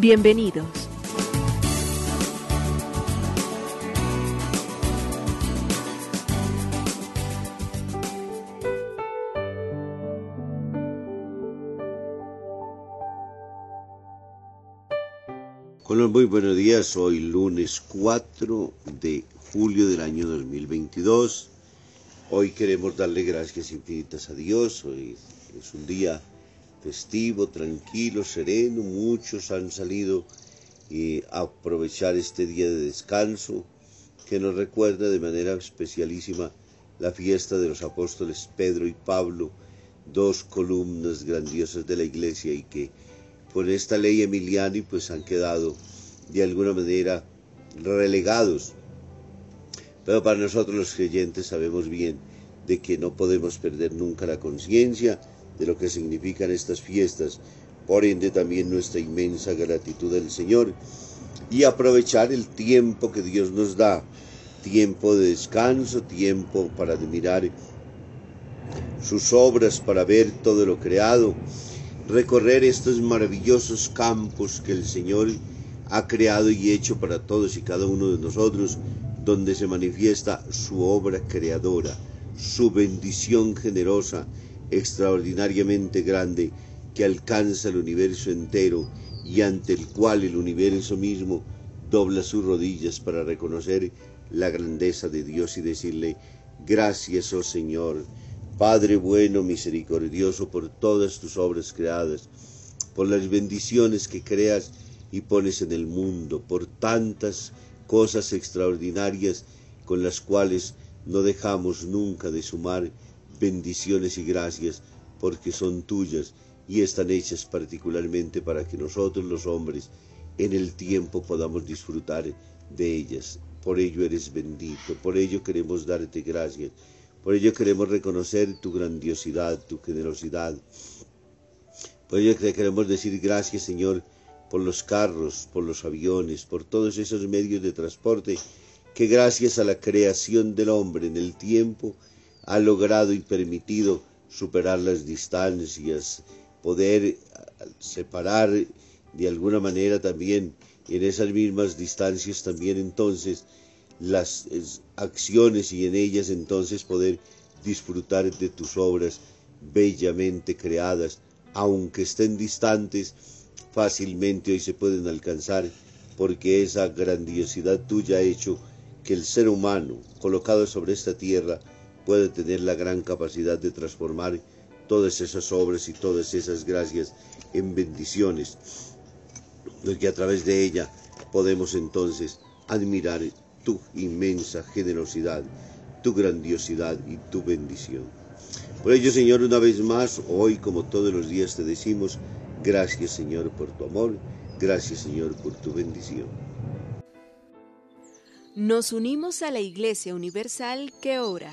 Bienvenidos. Los muy buenos días, hoy lunes 4 de julio del año 2022. Hoy queremos darle gracias infinitas a Dios. Hoy es un día festivo, tranquilo, sereno. Muchos han salido a aprovechar este día de descanso que nos recuerda de manera especialísima la fiesta de los apóstoles Pedro y Pablo, dos columnas grandiosas de la iglesia y que por esta ley Emiliani pues han quedado de alguna manera relegados pero para nosotros los creyentes sabemos bien de que no podemos perder nunca la conciencia de lo que significan estas fiestas, por ende también nuestra inmensa gratitud al Señor y aprovechar el tiempo que Dios nos da, tiempo de descanso, tiempo para admirar sus obras, para ver todo lo creado, recorrer estos maravillosos campos que el Señor ha creado y hecho para todos y cada uno de nosotros, donde se manifiesta su obra creadora, su bendición generosa, extraordinariamente grande, que alcanza el universo entero y ante el cual el universo mismo dobla sus rodillas para reconocer la grandeza de Dios y decirle, gracias, oh Señor, Padre bueno, misericordioso, por todas tus obras creadas, por las bendiciones que creas y pones en el mundo, por tantas cosas extraordinarias con las cuales no dejamos nunca de sumar bendiciones y gracias porque son tuyas y están hechas particularmente para que nosotros los hombres en el tiempo podamos disfrutar de ellas. Por ello eres bendito, por ello queremos darte gracias, por ello queremos reconocer tu grandiosidad, tu generosidad. Por ello queremos decir gracias Señor por los carros, por los aviones, por todos esos medios de transporte que gracias a la creación del hombre en el tiempo ha logrado y permitido superar las distancias, poder separar de alguna manera también en esas mismas distancias también entonces las acciones y en ellas entonces poder disfrutar de tus obras bellamente creadas, aunque estén distantes, fácilmente hoy se pueden alcanzar porque esa grandiosidad tuya ha hecho que el ser humano colocado sobre esta tierra pueda tener la gran capacidad de transformar todas esas obras y todas esas gracias en bendiciones, porque a través de ella podemos entonces admirar tu inmensa generosidad, tu grandiosidad y tu bendición. Por ello, Señor, una vez más, hoy como todos los días te decimos, Gracias Señor por tu amor, gracias Señor por tu bendición. Nos unimos a la Iglesia Universal que ora.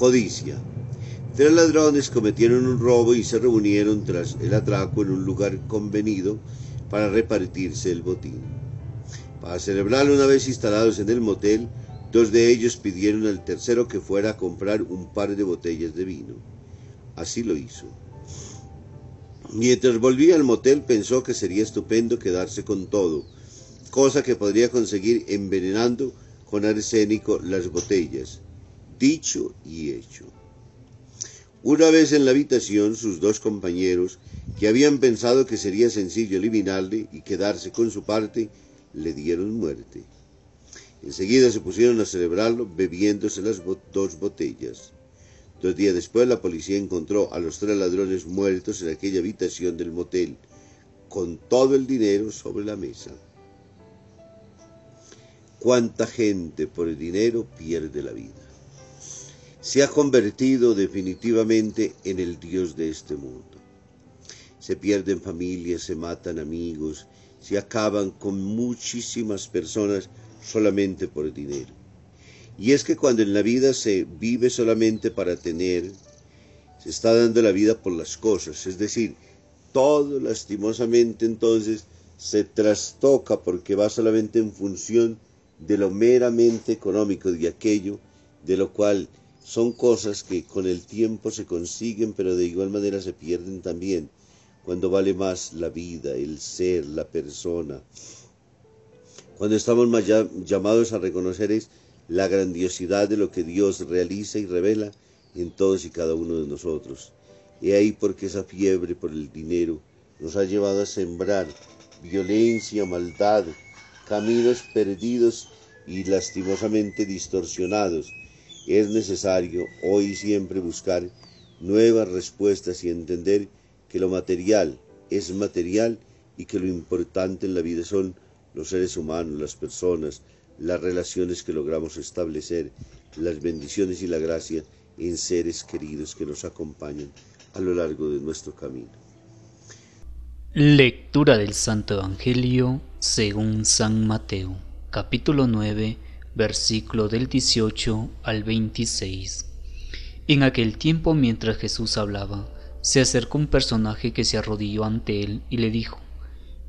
Codicia. Tres ladrones cometieron un robo y se reunieron tras el atraco en un lugar convenido para repartirse el botín. Para celebrarlo una vez instalados en el motel, dos de ellos pidieron al tercero que fuera a comprar un par de botellas de vino. Así lo hizo. Mientras volvía al motel pensó que sería estupendo quedarse con todo, cosa que podría conseguir envenenando con arsénico las botellas. Dicho y hecho. Una vez en la habitación, sus dos compañeros, que habían pensado que sería sencillo eliminarle y quedarse con su parte, le dieron muerte. Enseguida se pusieron a celebrarlo bebiéndose las dos botellas. Dos días después la policía encontró a los tres ladrones muertos en aquella habitación del motel, con todo el dinero sobre la mesa. ¿Cuánta gente por el dinero pierde la vida? Se ha convertido definitivamente en el Dios de este mundo. Se pierden familias, se matan amigos, se acaban con muchísimas personas solamente por dinero. Y es que cuando en la vida se vive solamente para tener, se está dando la vida por las cosas. Es decir, todo lastimosamente entonces se trastoca porque va solamente en función de lo meramente económico, de aquello de lo cual son cosas que con el tiempo se consiguen, pero de igual manera se pierden también, cuando vale más la vida, el ser, la persona. Cuando estamos llamados a reconocer es la grandiosidad de lo que Dios realiza y revela en todos y cada uno de nosotros. Y ahí porque esa fiebre por el dinero nos ha llevado a sembrar violencia, maldad, caminos perdidos y lastimosamente distorsionados. Es necesario hoy y siempre buscar nuevas respuestas y entender que lo material es material y que lo importante en la vida son los seres humanos, las personas, las relaciones que logramos establecer, las bendiciones y la gracia en seres queridos que nos acompañan a lo largo de nuestro camino. Lectura del Santo Evangelio según San Mateo, capítulo 9, versículo del 18 al 26. En aquel tiempo, mientras Jesús hablaba, se acercó un personaje que se arrodilló ante él y le dijo,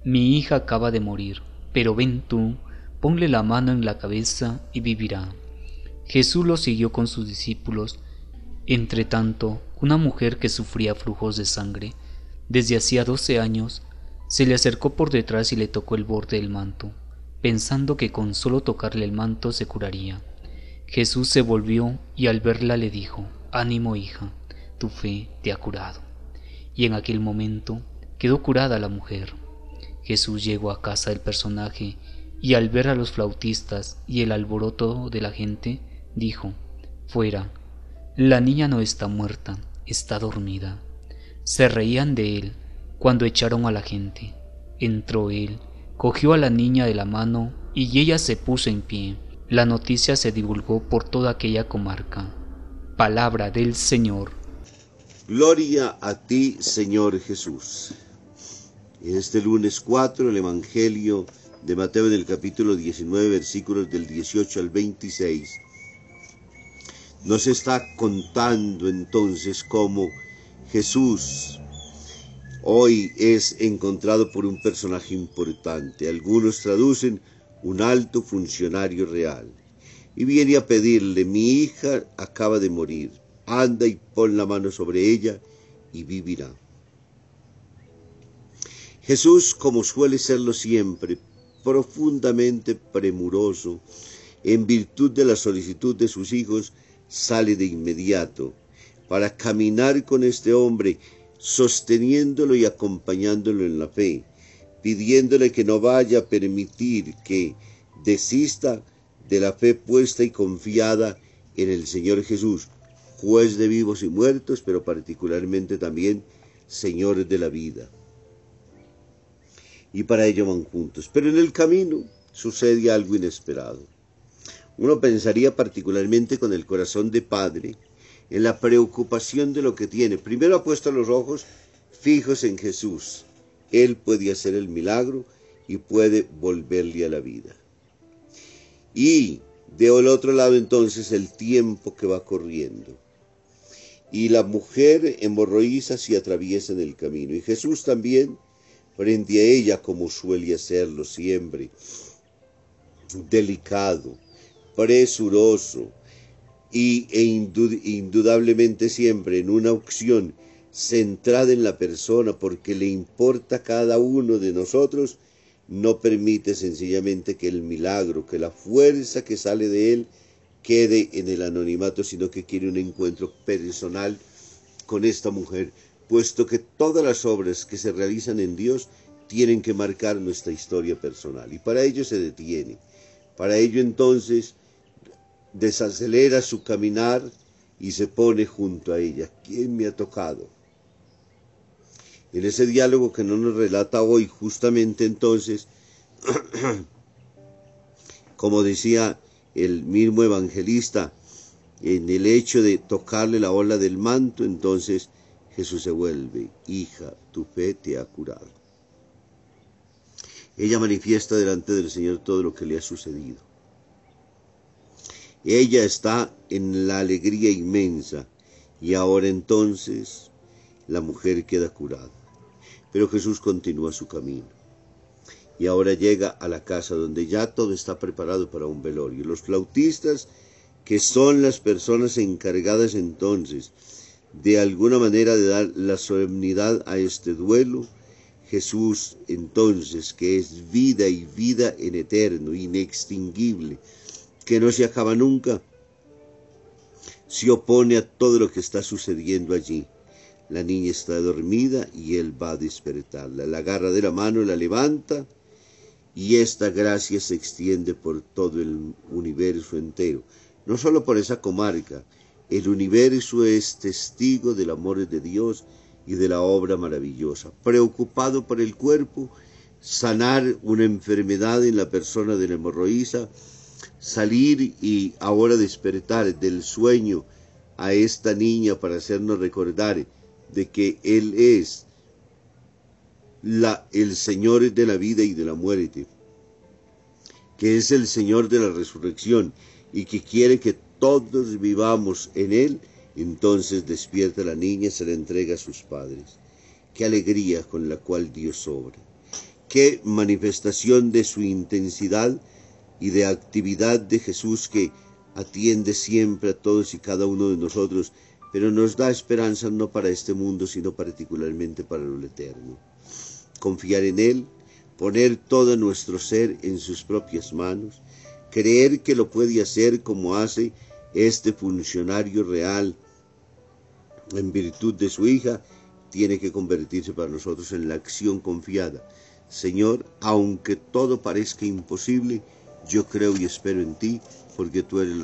Mi hija acaba de morir, pero ven tú, ponle la mano en la cabeza y vivirá. Jesús lo siguió con sus discípulos. Entre tanto, una mujer que sufría flujos de sangre desde hacía doce años se le acercó por detrás y le tocó el borde del manto, pensando que con solo tocarle el manto se curaría. Jesús se volvió y al verla le dijo, Ánimo hija, tu fe te ha curado. Y en aquel momento quedó curada la mujer. Jesús llegó a casa del personaje y al ver a los flautistas y el alboroto de la gente, dijo, Fuera, la niña no está muerta, está dormida. Se reían de él cuando echaron a la gente. Entró él, cogió a la niña de la mano y ella se puso en pie. La noticia se divulgó por toda aquella comarca. Palabra del Señor. Gloria a ti, Señor Jesús. En este lunes 4, el Evangelio de Mateo en el capítulo 19, versículos del 18 al 26, nos está contando entonces cómo Jesús hoy es encontrado por un personaje importante. Algunos traducen un alto funcionario real. Y viene a pedirle, mi hija acaba de morir, anda y pon la mano sobre ella y vivirá. Jesús, como suele serlo siempre, profundamente premuroso, en virtud de la solicitud de sus hijos, sale de inmediato para caminar con este hombre, sosteniéndolo y acompañándolo en la fe, pidiéndole que no vaya a permitir que desista de la fe puesta y confiada en el Señor Jesús, juez de vivos y muertos, pero particularmente también Señor de la vida y para ello van juntos. Pero en el camino sucede algo inesperado. Uno pensaría particularmente con el corazón de padre en la preocupación de lo que tiene. Primero ha puesto los ojos fijos en Jesús. Él puede hacer el milagro y puede volverle a la vida. Y de otro lado entonces el tiempo que va corriendo. y la mujer hemorroísa se atraviesa en el camino. Y Jesús también frente a ella como suele hacerlo siempre, delicado, presuroso y, e indudablemente siempre en una opción centrada en la persona porque le importa cada uno de nosotros, no permite sencillamente que el milagro, que la fuerza que sale de él quede en el anonimato, sino que quiere un encuentro personal con esta mujer, puesto que todas las obras que se realizan en Dios tienen que marcar nuestra historia personal. Y para ello se detiene. Para ello entonces desacelera su caminar y se pone junto a ella. ¿Quién me ha tocado? En ese diálogo que no nos relata hoy, justamente entonces, como decía el mismo evangelista, en el hecho de tocarle la ola del manto, entonces Jesús se vuelve, hija, tu fe te ha curado. Ella manifiesta delante del Señor todo lo que le ha sucedido. Ella está en la alegría inmensa y ahora entonces la mujer queda curada. Pero Jesús continúa su camino. Y ahora llega a la casa donde ya todo está preparado para un velorio. Los flautistas, que son las personas encargadas entonces de alguna manera de dar la solemnidad a este duelo, Jesús entonces, que es vida y vida en eterno, inextinguible, que no se acaba nunca, se opone a todo lo que está sucediendo allí. La niña está dormida y él va a despertarla. La agarra de la mano, la levanta y esta gracia se extiende por todo el universo entero. No solo por esa comarca, el universo es testigo del amor de Dios y de la obra maravillosa. Preocupado por el cuerpo, sanar una enfermedad en la persona de la hemorroísa, salir y ahora despertar del sueño a esta niña para hacernos recordar de que Él es la, el Señor de la vida y de la muerte, que es el Señor de la resurrección y que quiere que todos vivamos en Él, entonces despierta la niña, se la entrega a sus padres. Qué alegría con la cual Dios obra. Qué manifestación de su intensidad y de actividad de Jesús que atiende siempre a todos y cada uno de nosotros pero nos da esperanza no para este mundo, sino particularmente para lo eterno. Confiar en Él, poner todo nuestro ser en sus propias manos, creer que lo puede hacer como hace este funcionario real en virtud de su hija, tiene que convertirse para nosotros en la acción confiada. Señor, aunque todo parezca imposible, yo creo y espero en ti, porque tú eres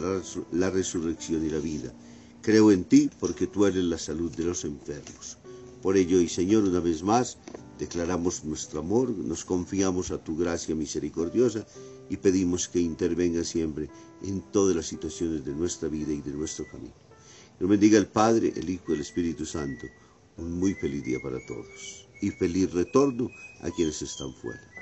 la, resurrección y la vida. Creo en ti porque tú eres la salud de los enfermos. Por ello, y Señor, una vez más, declaramos nuestro amor, nos confiamos a tu gracia misericordiosa y pedimos que intervenga siempre en todas las situaciones de nuestra vida y de nuestro camino. Dios bendiga el Padre, el Hijo y el Espíritu Santo. Un muy feliz día para todos y feliz retorno a quienes están fuera.